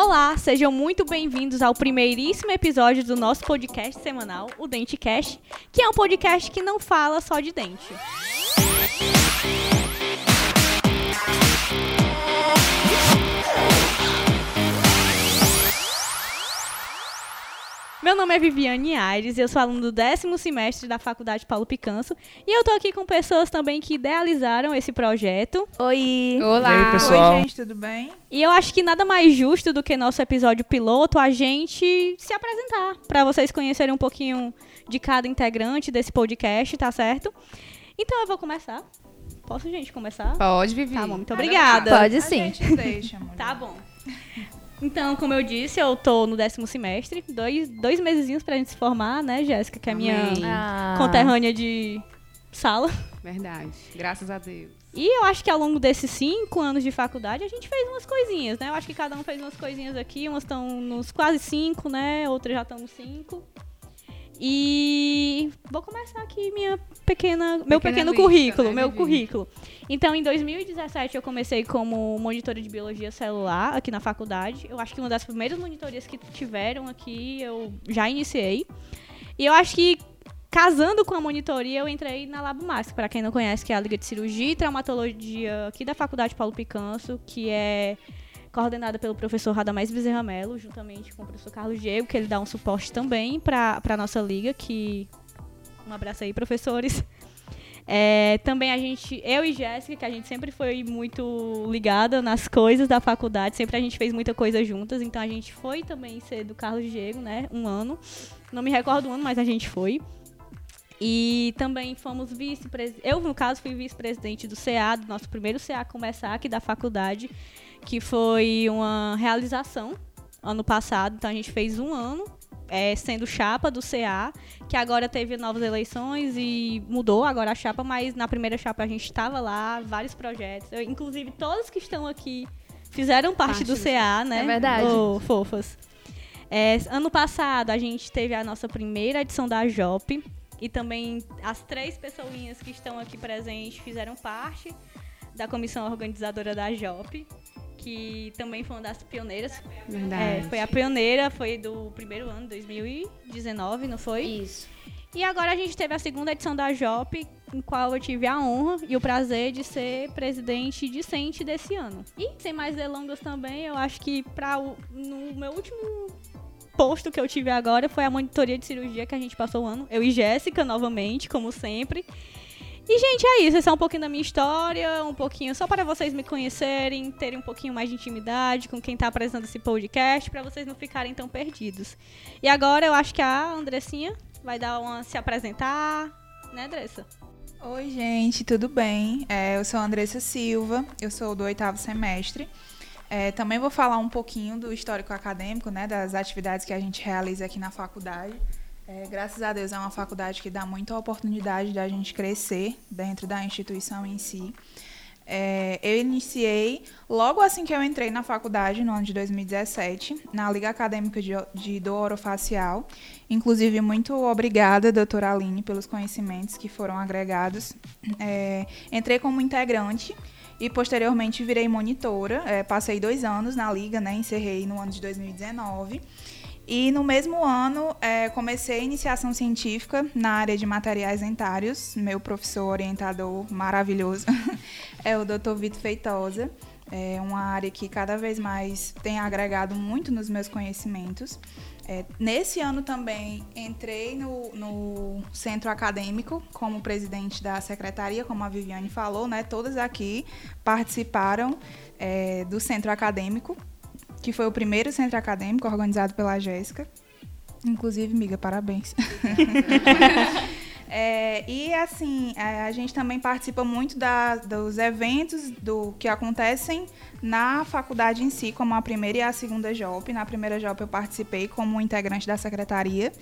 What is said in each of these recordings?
Olá, sejam muito bem-vindos ao primeiríssimo episódio do nosso podcast semanal, o DenteCast, que é um podcast que não fala só de dente. Meu nome é Viviane Aires, eu sou aluno do décimo semestre da Faculdade Paulo Picanso e eu tô aqui com pessoas também que idealizaram esse projeto. Oi! Olá! E aí, pessoal? Oi, gente, tudo bem? E eu acho que nada mais justo do que nosso episódio piloto a gente se apresentar, para vocês conhecerem um pouquinho de cada integrante desse podcast, tá certo? Então eu vou começar. Posso, gente, começar? Pode, Vivi. Tá bom, muito obrigada. Pode A sim. gente deixa, mulher. Tá bom. Então, como eu disse, eu tô no décimo semestre, dois, dois mesezinhos pra gente se formar, né, Jéssica, que é minha. Ah. conterrânea de sala. Verdade. Graças a Deus. E eu acho que ao longo desses cinco anos de faculdade a gente fez umas coisinhas, né? Eu acho que cada um fez umas coisinhas aqui, umas estão nos quase cinco, né? Outras já estão nos cinco. E vou começar aqui minha pequena, meu Pequena pequeno lista, currículo, né, meu currículo. Então, em 2017 eu comecei como monitora de biologia celular aqui na faculdade. Eu acho que uma das primeiras monitorias que tiveram aqui eu já iniciei. E eu acho que casando com a monitoria, eu entrei na Labo Max, para quem não conhece, que é a Liga de Cirurgia e Traumatologia aqui da Faculdade Paulo Picanso, que é coordenada pelo professor Radamés Bezerra Mello, juntamente com o professor Carlos Diego, que ele dá um suporte também para a nossa liga, que um abraço aí, professores. É, também a gente, eu e Jéssica, que a gente sempre foi muito ligada nas coisas da faculdade, sempre a gente fez muita coisa juntas, então a gente foi também ser do Carlos Diego, né, um ano. Não me recordo o ano, mas a gente foi. E também fomos vice-presidente. Eu, no caso, fui vice-presidente do CA, do nosso primeiro CA começar aqui da faculdade, que foi uma realização ano passado. Então a gente fez um ano é, sendo chapa do CA, que agora teve novas eleições e mudou agora a chapa, mas na primeira chapa a gente estava lá, vários projetos. Eu, inclusive, todos que estão aqui fizeram parte, Parte do do CA, né? É verdade. Ô, fofas. É, ano passado a gente teve a nossa primeira edição da JOP e também as três pessoinhas que estão aqui presentes fizeram parte da comissão organizadora da JOP, que também foi uma das pioneiras. Verdade. É, foi a pioneira, foi do primeiro ano, 2019, não foi? Isso. E agora a gente teve a segunda edição da JOP, em qual eu tive a honra e o prazer de ser presidente discente desse ano. E sem mais delongas também, eu acho que para o no meu último posto que eu tive agora foi a monitoria de cirurgia que a gente passou o ano, eu e Jéssica novamente, como sempre. E, gente, é isso. Esse é um pouquinho da minha história, um pouquinho só para vocês me conhecerem, terem um pouquinho mais de intimidade com quem tá apresentando esse podcast, para vocês não ficarem tão perdidos. E agora eu acho que a Andressinha vai dar uma se apresentar, né, Andressa? Oi, gente, tudo bem? É, eu sou a Andressa Silva, eu sou do oitavo semestre. É, também vou falar um pouquinho do histórico acadêmico, né, das atividades que a gente realiza aqui na faculdade. É, graças a Deus é uma faculdade que dá muita oportunidade da gente crescer dentro da instituição em si. É, eu iniciei logo assim que eu entrei na faculdade, no ano de 2017, na Liga Acadêmica de, de Dor Orofacial. Inclusive, muito obrigada, doutora Aline, pelos conhecimentos que foram agregados. É, entrei como integrante e, posteriormente, virei monitora. É, passei dois anos na Liga, né, encerrei no ano de 2019. E no mesmo ano, é, comecei a iniciação científica na área de materiais dentários. Meu professor orientador maravilhoso é o Dr. Vitor Feitosa. É uma área que cada vez mais tem agregado muito nos meus conhecimentos. É, nesse ano também entrei no, no centro acadêmico como presidente da secretaria, como a Viviane falou, né? Todas aqui participaram é, do centro acadêmico que foi o primeiro centro acadêmico organizado pela Jéssica. Inclusive, amiga, parabéns. É, e assim, é, a gente também participa muito da- dos eventos do que acontecem na faculdade em si, como a primeira e a segunda JOP. Na primeira JOP eu participei como integrante da secretaria.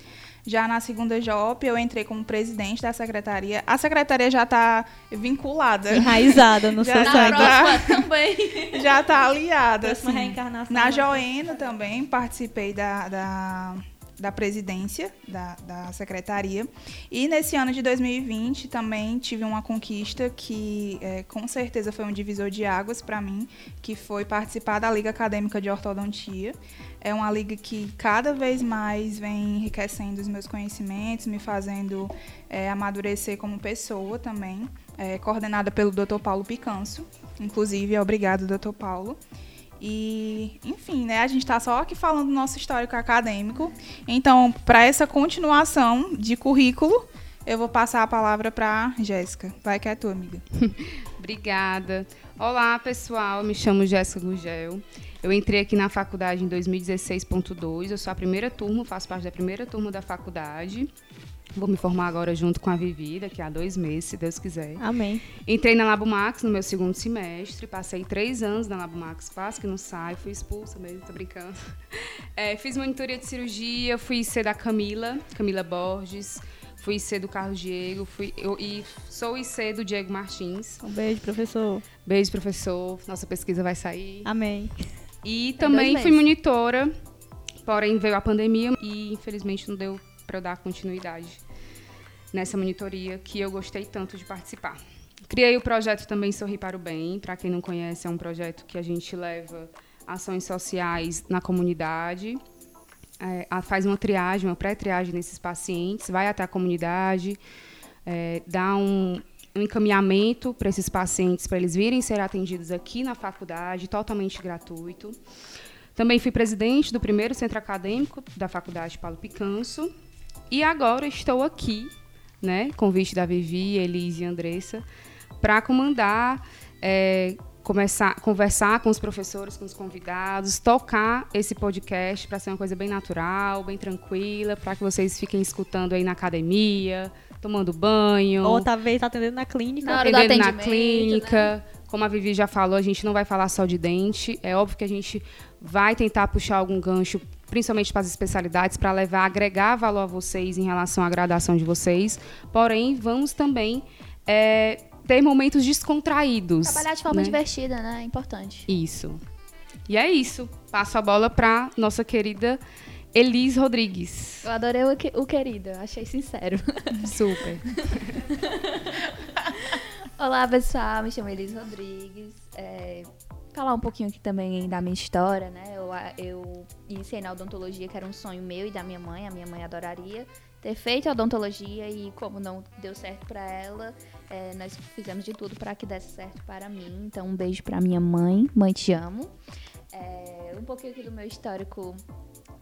Já na segunda JOP eu entrei como presidente da secretaria. A secretaria já está vinculada, Enraizada no Já seu tá. sangue. próxima também. já está aliada. Próxima assim. reencarnação. Na Joeno também participei da, da da presidência da, da secretaria. E nesse ano de 2020 também tive uma conquista que é, com certeza foi um divisor de águas para mim, que foi participar da Liga Acadêmica de Ortodontia. É uma liga que cada vez mais vem enriquecendo os meus conhecimentos, me fazendo é, amadurecer como pessoa também, é, coordenada pelo Dr. Paulo Picanso. Inclusive, obrigado, Dr. Paulo. E, enfim, né, a gente está só aqui falando do nosso histórico acadêmico. Então, para essa continuação de currículo, eu vou passar a palavra para Jéssica. Vai que é tua, amiga. Obrigada. Olá, pessoal. Me chamo Jéssica Gugel. Eu entrei aqui na faculdade em 2016.2. Eu sou a primeira turma, faço parte da primeira turma da faculdade. Vou me formar agora junto com a Vivi, daqui a dois meses, se Deus quiser. Amém. Entrei na Labo Max no meu segundo semestre, passei três anos na Labo Max, quase que não saio, fui expulsa mesmo, tô brincando. É, fiz monitoria de cirurgia, fui ser da Camila, Camila Borges, fui ser do Carlos Diego, fui, eu, e sou IC do Diego Martins. Um beijo, professor. Beijo, professor. Nossa pesquisa vai sair. Amém. E também fui monitora, porém veio a pandemia e infelizmente não deu para eu dar continuidade nessa monitoria que eu gostei tanto de participar. Criei o projeto também Sorri para o Bem. Para quem não conhece, é um projeto que a gente leva ações sociais na comunidade, é, faz uma triagem, uma pré-triagem nesses pacientes, vai até a comunidade, é, dá um, um encaminhamento para esses pacientes, para eles virem ser atendidos aqui na faculdade, totalmente gratuito. Também fui presidente do primeiro centro acadêmico da Faculdade Paulo Picanso. E agora estou aqui né? Convite da Vivi, Elise e Andressa, para comandar, é, começar, conversar com os professores, com os convidados, tocar esse podcast para ser uma coisa bem natural, bem tranquila, para que vocês fiquem escutando aí na academia, tomando banho. Ou talvez atendendo na clínica. Na atendendo na clínica. Né? Como a Vivi já falou, a gente não vai falar só de dente. É óbvio que a gente vai tentar puxar algum gancho principalmente para as especialidades, para levar, agregar valor a vocês em relação à graduação de vocês. Porém, vamos também é, ter momentos descontraídos. Trabalhar de forma né? divertida, né? É importante. Isso. E é isso. Passo a bola para nossa querida Elis Rodrigues. Eu adorei o, que, o querido, achei sincero. Super. Olá, pessoal. Me chamo Elis Rodrigues. É, falar um pouquinho aqui também da minha história, né? Eu, eu iniciei na odontologia, que era um sonho meu e da minha mãe. A minha mãe adoraria ter feito a odontologia e como não deu certo para ela, é, nós fizemos de tudo para que desse certo para mim. Então, um beijo para minha mãe. Mãe, te amo. É, um pouquinho aqui do meu histórico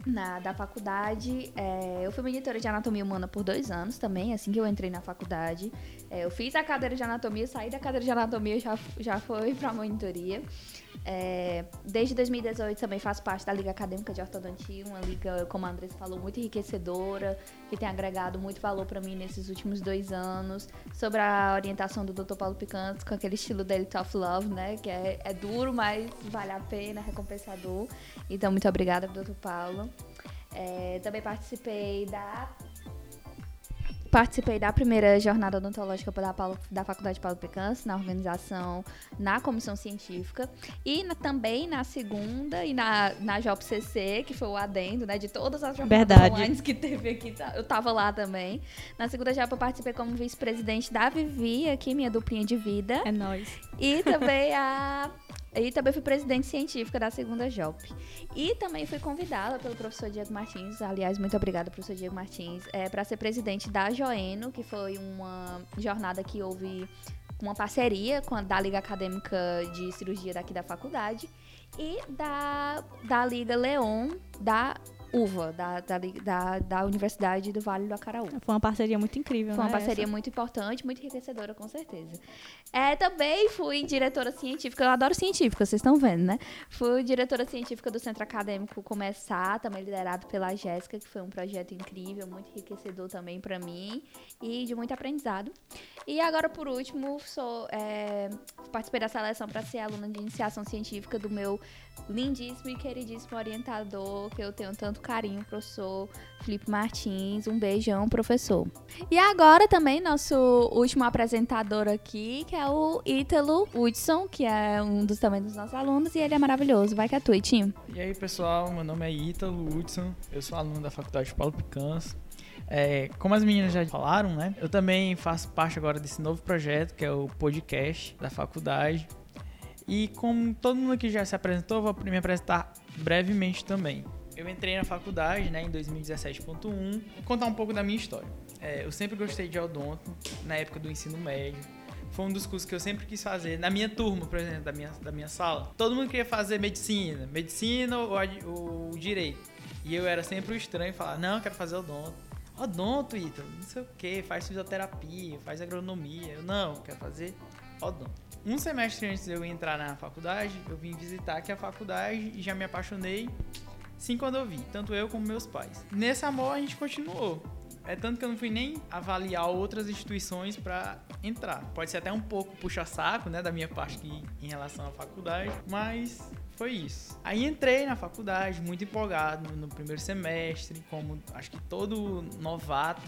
na, da faculdade. É, eu fui monitora de anatomia humana por dois anos também, assim que eu entrei na faculdade. É, eu fiz a cadeira de anatomia, saí da cadeira de anatomia já já foi para monitoria. É, desde 2018 também faço parte da Liga Acadêmica de Ortodontia, uma liga, como a Andressa falou, muito enriquecedora, que tem agregado muito valor para mim nesses últimos dois anos. Sobre a orientação do Dr. Paulo Picantes, com aquele estilo dele Tough Love, né? Que é, é duro, mas vale a pena, recompensador. Então, muito obrigada, Dr. Paulo. É, também participei da participei da primeira jornada odontológica da, Paulo, da Faculdade Paulo Picance, na organização, na comissão científica, e na, também na segunda e na, na JobCC, que foi o adendo, né, de todas as jornadas Verdade. online que teve aqui, tá, eu tava lá também. Na segunda Job eu participei como vice-presidente da Vivi, aqui, minha duplinha de vida. É nóis. E também a e também fui presidente científica da segunda JOP. E também fui convidada pelo professor Diego Martins, aliás, muito obrigada, professor Diego Martins, é, para ser presidente da Joeno, que foi uma jornada que houve uma parceria com a, da Liga Acadêmica de Cirurgia daqui da faculdade e da, da Liga Leon da UVA, da, da, da, da, Universidade do Vale do Acaraú. Foi uma parceria muito incrível, Foi uma né, parceria essa? muito importante, muito enriquecedora, com certeza. É, também fui diretora científica, eu adoro científica, vocês estão vendo, né? Fui diretora científica do Centro Acadêmico Começar, também liderado pela Jéssica, que foi um projeto incrível, muito enriquecedor também para mim e de muito aprendizado. E agora, por último, sou, é, participei da seleção para ser aluna de iniciação científica do meu lindíssimo e queridíssimo orientador, que eu tenho tanto carinho, professor Felipe Martins. Um beijão, professor. E agora também nosso último apresentador aqui, que é o Ítalo Hudson, que é um dos também dos nossos alunos, e ele é maravilhoso. Vai que é tu, Itinho. E aí, pessoal, meu nome é Ítalo Hudson, eu sou aluno da Faculdade de Paulo Picanso. É, como as meninas já falaram, né? Eu também faço parte agora desse novo projeto, que é o podcast da faculdade. E como todo mundo aqui já se apresentou, vou me apresentar brevemente também. Eu entrei na faculdade né, em 2017.1. Vou contar um pouco da minha história. É, eu sempre gostei de odonto, na época do ensino médio. Foi um dos cursos que eu sempre quis fazer. Na minha turma, por exemplo, da minha, da minha sala, todo mundo queria fazer medicina. Medicina ou, ou direito. E eu era sempre o estranho falava, não, eu quero fazer odonto. Odonto, Ítalo, não sei o que, faz fisioterapia, faz agronomia. Eu, não, quero fazer odonto. Um semestre antes de eu entrar na faculdade, eu vim visitar aqui a faculdade e já me apaixonei sim quando eu vi, tanto eu como meus pais. Nesse amor a gente continuou. É tanto que eu não fui nem avaliar outras instituições para entrar. Pode ser até um pouco puxa-saco, né, da minha parte aqui em relação à faculdade, mas foi isso. Aí entrei na faculdade, muito empolgado no primeiro semestre, como acho que todo novato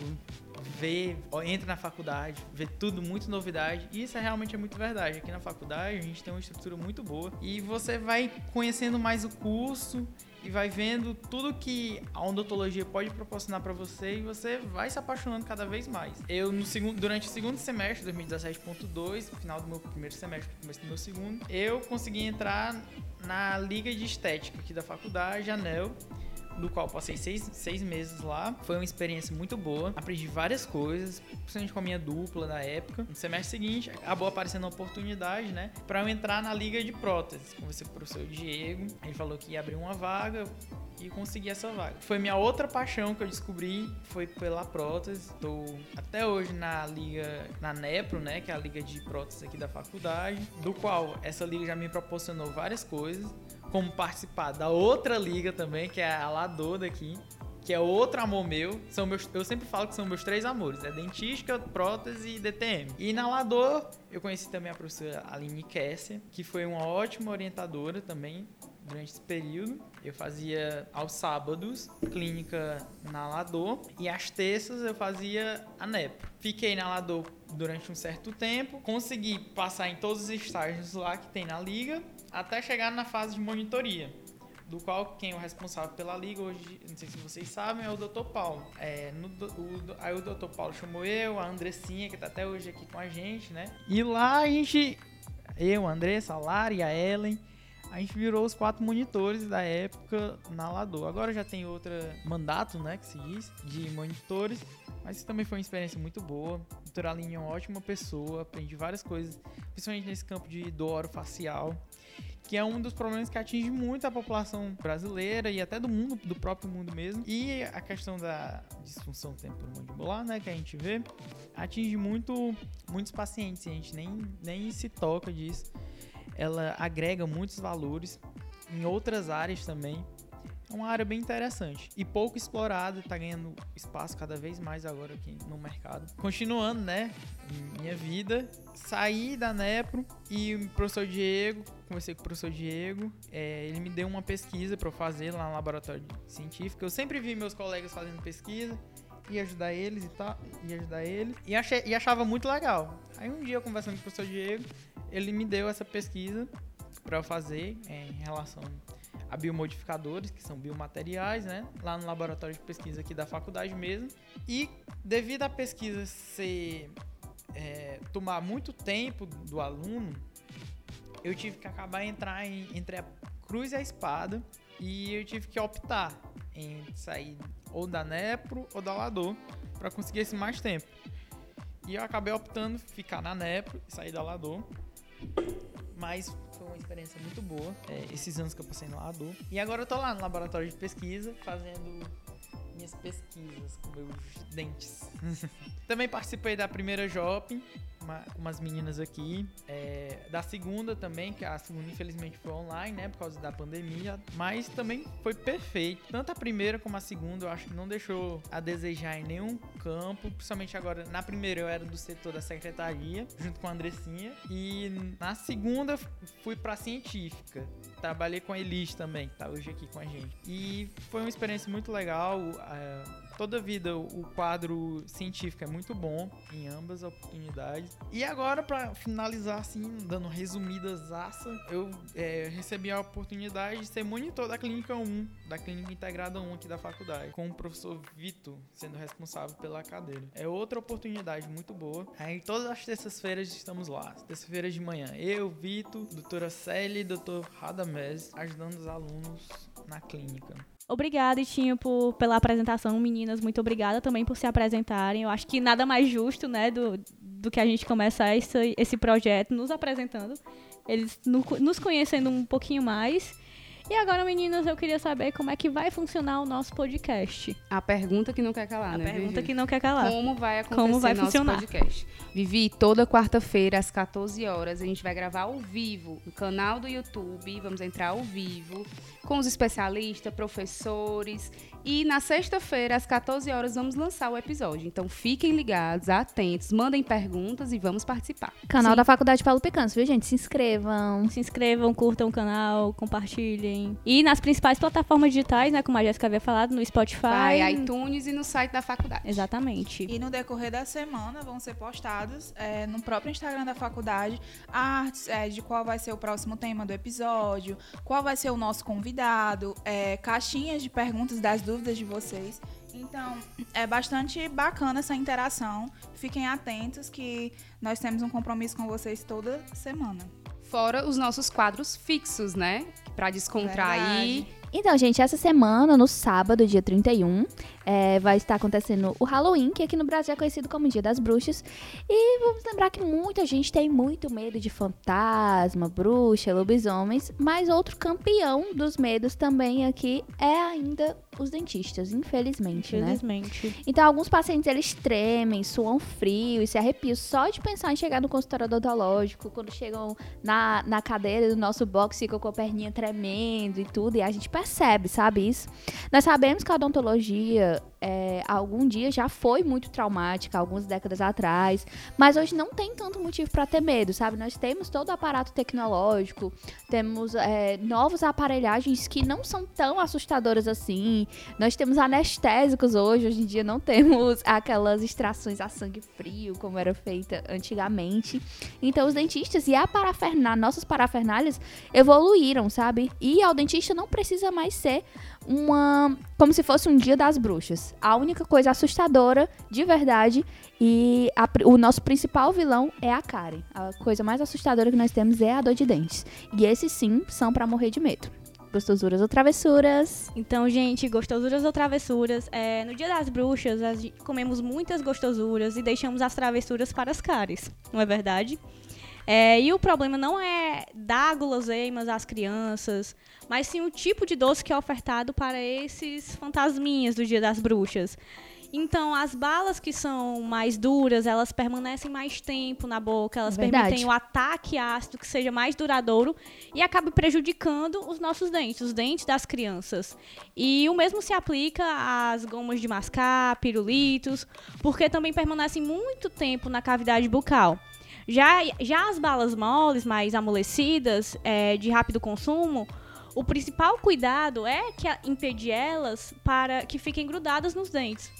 vê, entra na faculdade, vê tudo, muito novidade. E isso é realmente é muito verdade. Aqui na faculdade a gente tem uma estrutura muito boa e você vai conhecendo mais o curso e vai vendo tudo que a odontologia pode proporcionar para você e você vai se apaixonando cada vez mais. Eu no segundo, durante o segundo semestre, 2017.2, final do meu primeiro semestre, começo do meu segundo, eu consegui entrar na liga de estética aqui da faculdade, ANEL, do qual passei seis, seis meses lá. Foi uma experiência muito boa. Aprendi várias coisas, principalmente com a minha dupla da época. No semestre seguinte, acabou aparecendo a oportunidade, né, para eu entrar na liga de próteses. Conversei com o professor Diego, ele falou que ia abrir uma vaga e consegui essa vaga. Foi minha outra paixão que eu descobri, foi pela prótese. Estou até hoje na liga, na NEPRO, né, que é a liga de próteses aqui da faculdade, do qual essa liga já me proporcionou várias coisas como participar da outra liga também, que é a Lador daqui, que é outro amor meu. São meus, eu sempre falo que são meus três amores: é dentística, prótese e DTM. E na Lador, eu conheci também a professora Aline Kessia, que foi uma ótima orientadora também durante esse período. Eu fazia aos sábados clínica na Lador e às terças eu fazia a NEPRO. Fiquei na Lador durante um certo tempo, consegui passar em todos os estágios lá que tem na liga até chegar na fase de monitoria, do qual quem é o responsável pela liga hoje, não sei se vocês sabem, é o Dr. Paulo. É, no, o, aí o Dr. Paulo chamou eu, a Andressinha, que está até hoje aqui com a gente, né? E lá a gente, eu, a Andressa, a Lara e a Ellen, a gente virou os quatro monitores da época na Lador. Agora já tem outro mandato, né, que se diz, de monitores, mas isso também foi uma experiência muito boa. O doutor Aline é uma ótima pessoa, aprendi várias coisas, principalmente nesse campo de dor facial que é um dos problemas que atinge muito a população brasileira e até do mundo, do próprio mundo mesmo. E a questão da disfunção temporomandibular, né, que a gente vê, atinge muito muitos pacientes, a gente nem, nem se toca disso. Ela agrega muitos valores em outras áreas também. É uma área bem interessante e pouco explorada, está ganhando espaço cada vez mais agora aqui no mercado. Continuando, né, minha vida, saí da Nepro e o professor Diego, conversei com o professor Diego, é, ele me deu uma pesquisa para eu fazer lá no laboratório científico. Eu sempre vi meus colegas fazendo pesquisa, ia ajudar eles e tal, ia ajudar eles e, achei, e achava muito legal. Aí um dia conversando com o professor Diego, ele me deu essa pesquisa para eu fazer é, em relação a biomodificadores, que são biomateriais, né? Lá no laboratório de pesquisa aqui da faculdade mesmo. E devido à pesquisa ser é, tomar muito tempo do aluno, eu tive que acabar entrar em, entre a cruz e a espada e eu tive que optar em sair ou da Nepro ou da Lador para conseguir esse mais tempo. E eu acabei optando ficar na Nepro e sair da Lador. Mas uma experiência muito boa, é, esses anos que eu passei no Lador. E agora eu tô lá no laboratório de pesquisa, fazendo minhas pesquisas com meus dentes. Também participei da primeira Jopin, com umas meninas aqui. É, da segunda também, que a segunda infelizmente foi online, né? Por causa da pandemia. Mas também foi perfeito. Tanto a primeira como a segunda, eu acho que não deixou a desejar em nenhum campo. Principalmente agora, na primeira eu era do setor da secretaria, junto com a Andressinha. E na segunda fui pra científica. Trabalhei com a Elis também, que tá hoje aqui com a gente. E foi uma experiência muito legal. Uh, toda vida o quadro científico é muito bom em ambas oportunidades. E agora, para finalizar, assim, dando resumidas aça, eu é, recebi a oportunidade de ser monitor da Clínica 1, da Clínica Integrada 1 aqui da faculdade, com o professor Vitor sendo responsável pela cadeira. É outra oportunidade muito boa. Aí todas as terças-feiras estamos lá. Terça-feira de manhã, eu, Vitor, doutora Célia e doutor Radamés ajudando os alunos na clínica. Obrigada, Itinho, por, pela apresentação. Meninas, muito obrigada também por se apresentarem. Eu acho que nada mais justo, né, do, do que a gente começar esse, esse projeto nos apresentando. Eles no, nos conhecendo um pouquinho mais e agora, meninas, eu queria saber como é que vai funcionar o nosso podcast. A pergunta que não quer calar, a né? A pergunta Vivi? que não quer calar. Como vai acontecer como vai nosso funcionar? podcast? Vivi, toda quarta-feira, às 14 horas, a gente vai gravar ao vivo no canal do YouTube. Vamos entrar ao vivo com os especialistas, professores. E na sexta-feira, às 14 horas, vamos lançar o episódio. Então fiquem ligados, atentos, mandem perguntas e vamos participar. Canal Sim. da Faculdade Paulo Picanço, viu, gente? Se inscrevam. Se inscrevam, curtam o canal, compartilhem e nas principais plataformas digitais, né, como a Jéssica havia falado, no Spotify, Vai, iTunes e no site da faculdade. Exatamente. E no decorrer da semana vão ser postados é, no próprio Instagram da faculdade artes é, de qual vai ser o próximo tema do episódio, qual vai ser o nosso convidado, é, caixinhas de perguntas das dúvidas de vocês. Então, é bastante bacana essa interação. Fiquem atentos que nós temos um compromisso com vocês toda semana. Fora os nossos quadros fixos, né? Para descontrair. Verdade. Então, gente, essa semana, no sábado, dia 31, é, vai estar acontecendo o Halloween, que aqui no Brasil é conhecido como Dia das Bruxas. E vamos lembrar que muita gente tem muito medo de fantasma, bruxa, lobisomens, mas outro campeão dos medos também aqui é ainda os dentistas, infelizmente, infelizmente. né? Então, alguns pacientes eles tremem, suam frio e se arrepiam só de pensar em chegar no consultório odontológico, quando chegam na, na cadeira do nosso box, ficam com a perninha tremendo e tudo, e a gente percebe, sabe isso? Nós sabemos que a odontologia the é, algum dia já foi muito traumática, algumas décadas atrás, mas hoje não tem tanto motivo para ter medo, sabe? Nós temos todo o aparato tecnológico, temos é, novos aparelhagens que não são tão assustadoras assim, nós temos anestésicos hoje, hoje em dia não temos aquelas extrações a sangue frio como era feita antigamente. Então os dentistas e a parafernália, nossas parafernálias evoluíram, sabe? E ao dentista não precisa mais ser uma. como se fosse um dia das bruxas. A única coisa assustadora, de verdade, e a, o nosso principal vilão é a Karen. A coisa mais assustadora que nós temos é a dor de dentes. E esses sim são para morrer de medo. Gostosuras ou travessuras? Então, gente, gostosuras ou travessuras. É, no dia das bruxas, comemos muitas gostosuras e deixamos as travessuras para as caras, não é verdade? É, e o problema não é dar guloseimas às crianças, mas sim o tipo de doce que é ofertado para esses fantasminhas do Dia das Bruxas. Então, as balas que são mais duras, elas permanecem mais tempo na boca, elas Verdade. permitem o ataque ácido que seja mais duradouro e acaba prejudicando os nossos dentes, os dentes das crianças. E o mesmo se aplica às gomas de mascar, pirulitos, porque também permanecem muito tempo na cavidade bucal. Já, já as balas moles, mais amolecidas, é, de rápido consumo, o principal cuidado é que impedir elas para que fiquem grudadas nos dentes.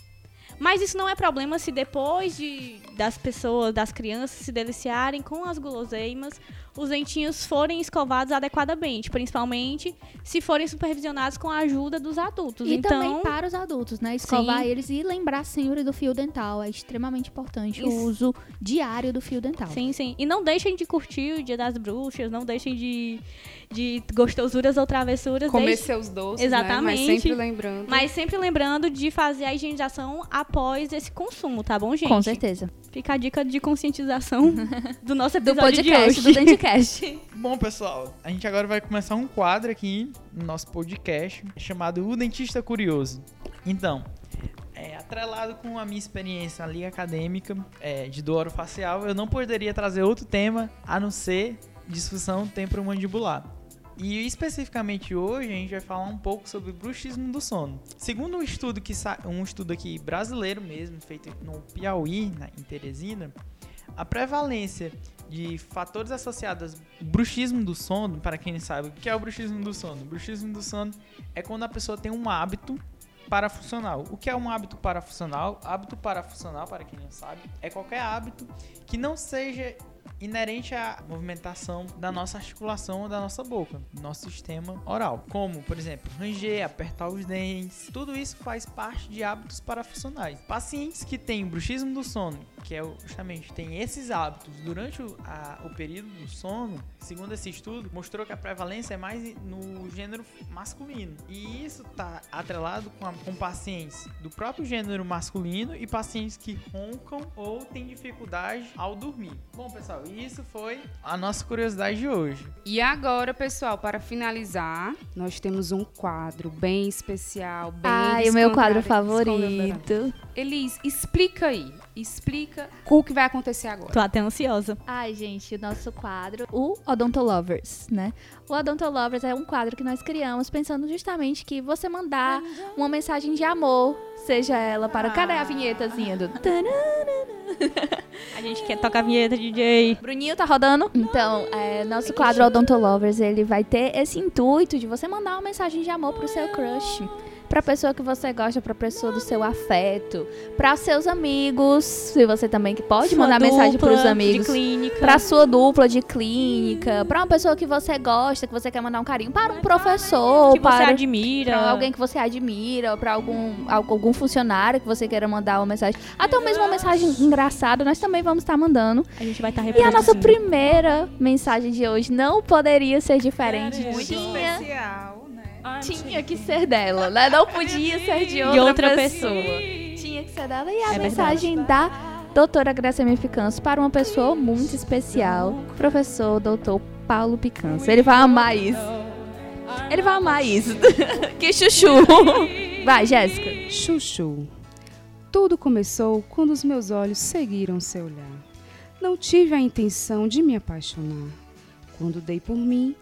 Mas isso não é problema se depois de, das pessoas, das crianças se deliciarem com as guloseimas, os dentinhos forem escovados adequadamente, principalmente se forem supervisionados com a ajuda dos adultos. E então, também para os adultos, né? Escovar sim. eles e lembrar sempre do fio dental. É extremamente importante Isso. o uso diário do fio dental. Sim, sim. E não deixem de curtir o Dia das Bruxas, não deixem de, de gostosuras ou travessuras. Comer deixe... seus doces, Exatamente. Né? Mas sempre lembrando. Mas sempre lembrando de fazer a higienização após esse consumo, tá bom, gente? Com certeza. Fica a dica de conscientização do nosso episódio do podcast, do Dentcast. Bom, pessoal, a gente agora vai começar um quadro aqui no nosso podcast chamado O Dentista Curioso. Então, é, atrelado com a minha experiência na liga acadêmica é, de do facial, eu não poderia trazer outro tema a não ser disfunção temporomandibular. E especificamente hoje a gente vai falar um pouco sobre bruxismo do sono. Segundo um estudo que um estudo aqui brasileiro mesmo, feito no Piauí, na, em Teresina, a prevalência de fatores associados ao bruxismo do sono, para quem não sabe, o que é o bruxismo do sono? O bruxismo do sono é quando a pessoa tem um hábito parafuncional. O que é um hábito parafuncional? Hábito parafuncional, para quem não sabe, é qualquer hábito que não seja inerente à movimentação da nossa articulação da nossa boca, do nosso sistema oral. Como, por exemplo, ranger, apertar os dentes. Tudo isso faz parte de hábitos parafuncionais. Pacientes que têm bruxismo do sono, que é justamente tem esses hábitos durante o, a, o período do sono, segundo esse estudo, mostrou que a prevalência é mais no gênero masculino. E isso está atrelado com, a, com pacientes do próprio gênero masculino e pacientes que roncam ou têm dificuldade ao dormir. Bom, pessoal, isso foi a nossa curiosidade de hoje. E agora, pessoal, para finalizar, nós temos um quadro bem especial, bem Ai, o meu quadro favorito. Elis, explica aí. Explica o que vai acontecer agora. Tô até ansiosa. Ai, gente, o nosso quadro, o Odontolovers, né? O Odontolovers é um quadro que nós criamos pensando justamente que você mandar uma mensagem de amor, seja ela para. Ah. Cadê a vinhetazinha do. A gente quer tocar a vinheta, DJ. Bruninho tá rodando? Então, é, nosso quadro Odontolovers, ele vai ter esse intuito de você mandar uma mensagem de amor pro seu crush para a pessoa que você gosta, para a pessoa do seu afeto, para seus amigos, se você também que pode sua mandar mensagem para os amigos, para sua dupla de clínica, para uma pessoa que você gosta, que você quer mandar um carinho, para um professor, que para você admira, para alguém que você admira, para algum algum funcionário que você queira mandar uma mensagem, até mesmo uma mensagem engraçada, nós também vamos estar tá mandando. A gente vai estar tá E a nossa primeira mensagem de hoje não poderia ser diferente. Muito especial tinha que ser dela, né? Não podia ser de outra, outra pessoa. pessoa. Tinha que ser dela. E a é mensagem verdade. da doutora Gracia Picanço para uma pessoa muito especial, professor doutor Paulo Picanço. Ele vai amar isso. Ele vai amar isso. que chuchu. Vai, Jéssica. Chuchu. Tudo começou quando os meus olhos seguiram seu olhar. Não tive a intenção de me apaixonar. Quando dei por mim,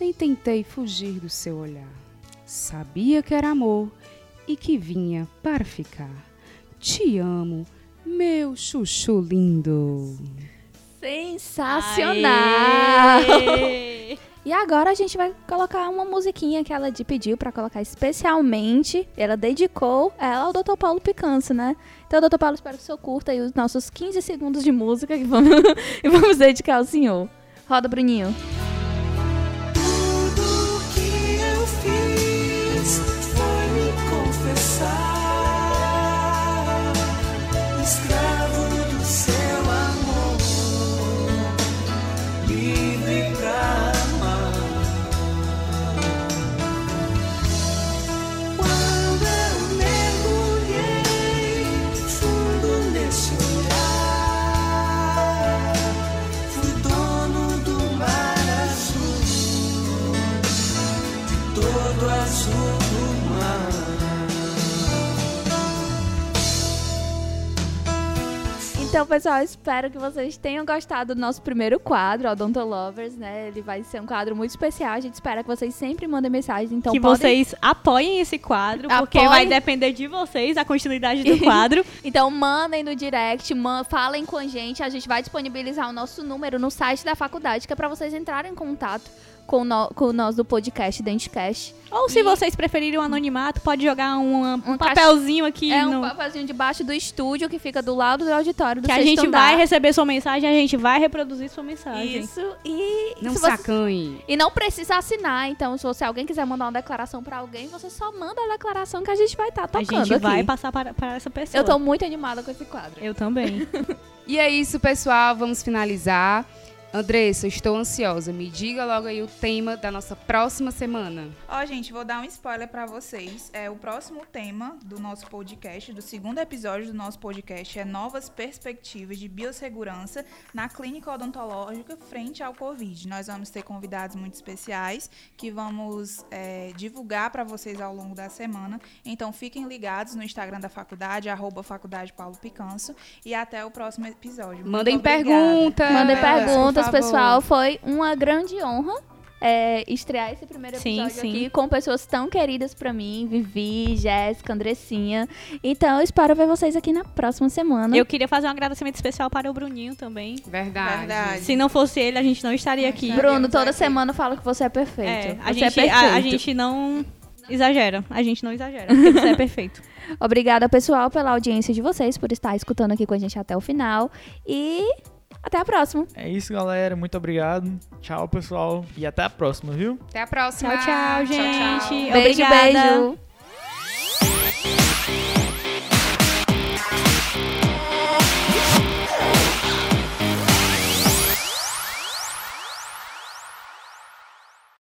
nem tentei fugir do seu olhar. Sabia que era amor e que vinha para ficar. Te amo, meu chuchu lindo. Sensacional! Aê! E agora a gente vai colocar uma musiquinha que ela pediu para colocar especialmente. Ela dedicou ela ao Dr. Paulo Picanço, né? Então, Dr. Paulo, espero que o senhor curta aí os nossos 15 segundos de música que vamos, e vamos dedicar ao senhor. Roda, Bruninho. Então, pessoal, espero que vocês tenham gostado do nosso primeiro quadro, Odontolovers, né? Ele vai ser um quadro muito especial. A gente espera que vocês sempre mandem mensagens. Então, que podem... vocês apoiem esse quadro, porque vai depender de vocês a continuidade do quadro. então, mandem no direct, man falem com a gente. A gente vai disponibilizar o nosso número no site da faculdade, que é para vocês entrarem em contato com, no, com nós do podcast Dentecast. Ou e... se vocês preferirem o um anonimato, pode jogar um, um, um papelzinho aqui. É no... um papelzinho debaixo do estúdio que fica do lado do auditório do Que a gente andar. vai receber sua mensagem, a gente vai reproduzir sua mensagem. Isso, e... Não se sacanhe. Você... E não precisa assinar, então se você, alguém quiser mandar uma declaração pra alguém, você só manda a declaração que a gente vai estar tá tocando A gente aqui. vai passar para, para essa pessoa. Eu tô muito animada com esse quadro. Eu também. e é isso, pessoal. Vamos finalizar. Andressa, estou ansiosa. Me diga logo aí o tema da nossa próxima semana. Ó, gente, vou dar um spoiler para vocês. É o próximo tema do nosso podcast, do segundo episódio do nosso podcast é novas perspectivas de biossegurança na clínica odontológica frente ao Covid. Nós vamos ter convidados muito especiais que vamos é, divulgar para vocês ao longo da semana. Então fiquem ligados no Instagram da faculdade, arroba faculdade Paulo Picanso e até o próximo episódio. Mandem perguntas. Mandem perguntas perguntas, pessoal. Foi uma grande honra é, estrear esse primeiro episódio sim, sim. aqui com pessoas tão queridas para mim, Vivi, Jéssica, Andressinha. Então, eu espero ver vocês aqui na próxima semana. Eu queria fazer um agradecimento especial para o Bruninho também. Verdade. Verdade. Se não fosse ele, a gente não estaria aqui. Bruno, toda semana fala que você é perfeito. É, a, gente, é a, a gente não exagera. A gente não exagera, porque você é perfeito. Obrigada, pessoal, pela audiência de vocês, por estar escutando aqui com a gente até o final. E até a próxima. É isso, galera. Muito obrigado. Tchau, pessoal. E até a próxima, viu? Até a próxima. Tchau, tchau, gente. Tchau, tchau. Beijo, Obrigada. beijo.